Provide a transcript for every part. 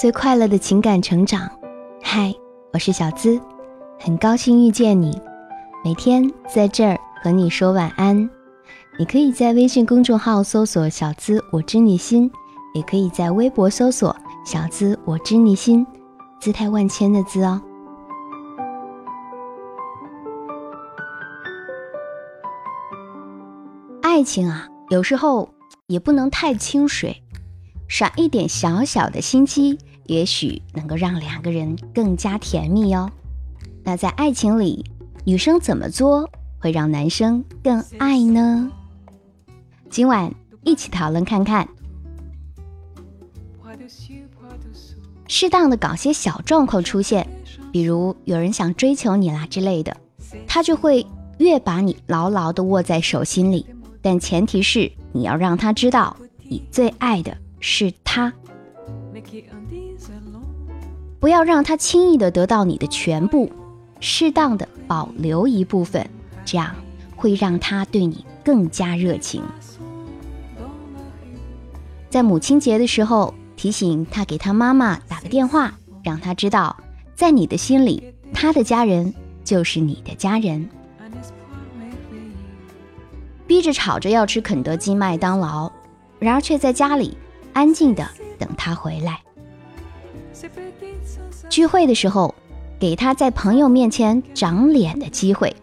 最快乐的情感成长。嗨，我是小资，很高兴遇见你。每天在这儿和你说晚安。你可以在微信公众号搜索“小资我知你心”，也可以在微博搜索“小资我知你心”，姿态万千的“资”哦。爱情啊，有时候也不能太清水。耍一点小小的心机，也许能够让两个人更加甜蜜哦。那在爱情里，女生怎么做会让男生更爱呢？今晚一起讨论看看。适当的搞些小状况出现，比如有人想追求你啦之类的，他就会越把你牢牢的握在手心里。但前提是你要让他知道你最爱的。是他，不要让他轻易的得到你的全部，适当的保留一部分，这样会让他对你更加热情。在母亲节的时候，提醒他给他妈妈打个电话，让他知道，在你的心里，他的家人就是你的家人。逼着吵着要吃肯德基、麦当劳，然而却在家里。安静的等他回来。聚会的时候，给他在朋友面前长脸的机会，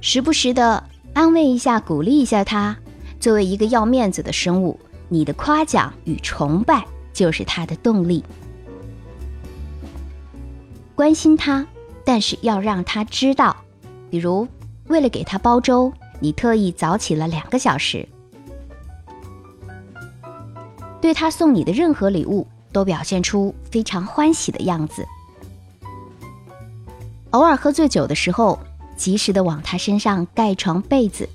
时不时的安慰一下、鼓励一下他。作为一个要面子的生物，你的夸奖与崇拜就是他的动力。关心他，但是要让他知道，比如为了给他煲粥，你特意早起了两个小时。对他送你的任何礼物，都表现出非常欢喜的样子。偶尔喝醉酒的时候，及时的往他身上盖床被子。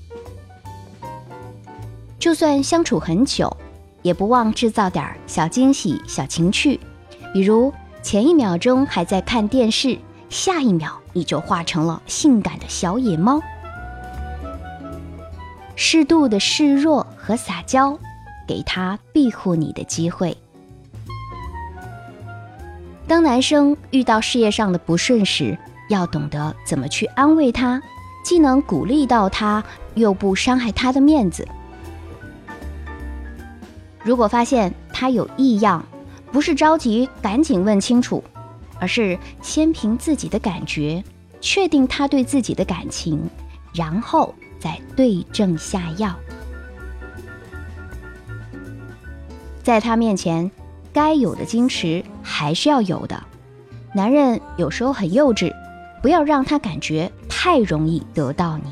就算相处很久，也不忘制造点小惊喜、小情趣，比如前一秒钟还在看电视，下一秒你就化成了性感的小野猫。适度的示弱和撒娇。给他庇护你的机会。当男生遇到事业上的不顺时，要懂得怎么去安慰他，既能鼓励到他，又不伤害他的面子。如果发现他有异样，不是着急赶紧问清楚，而是先凭自己的感觉确定他对自己的感情，然后再对症下药。在他面前，该有的矜持还是要有的。男人有时候很幼稚，不要让他感觉太容易得到你。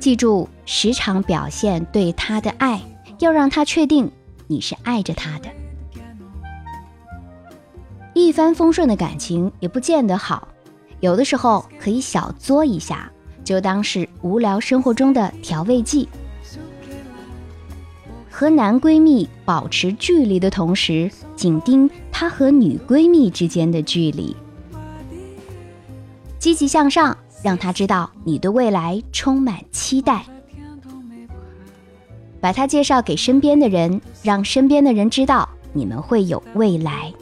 记住，时常表现对他的爱，要让他确定你是爱着他的。一帆风顺的感情也不见得好，有的时候可以小作一下，就当是无聊生活中的调味剂。和男闺蜜保持距离的同时，紧盯他和女闺蜜之间的距离，积极向上，让他知道你对未来充满期待。把他介绍给身边的人，让身边的人知道你们会有未来。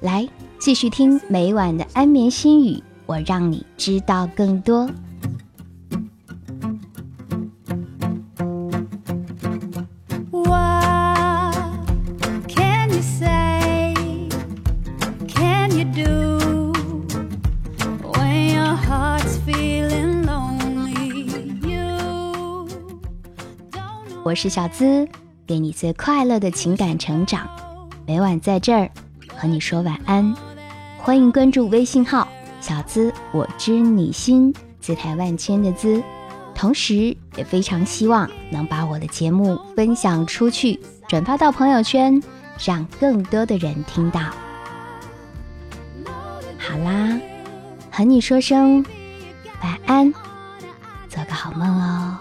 来，继续听每晚的安眠心语，我让你知道更多。我是小资，给你最快乐的情感成长，每晚在这儿和你说晚安。欢迎关注微信号“小资我知你心”，姿态万千的“资”。同时，也非常希望能把我的节目分享出去，转发到朋友圈，让更多的人听到。好啦，和你说声晚安，做个好梦哦。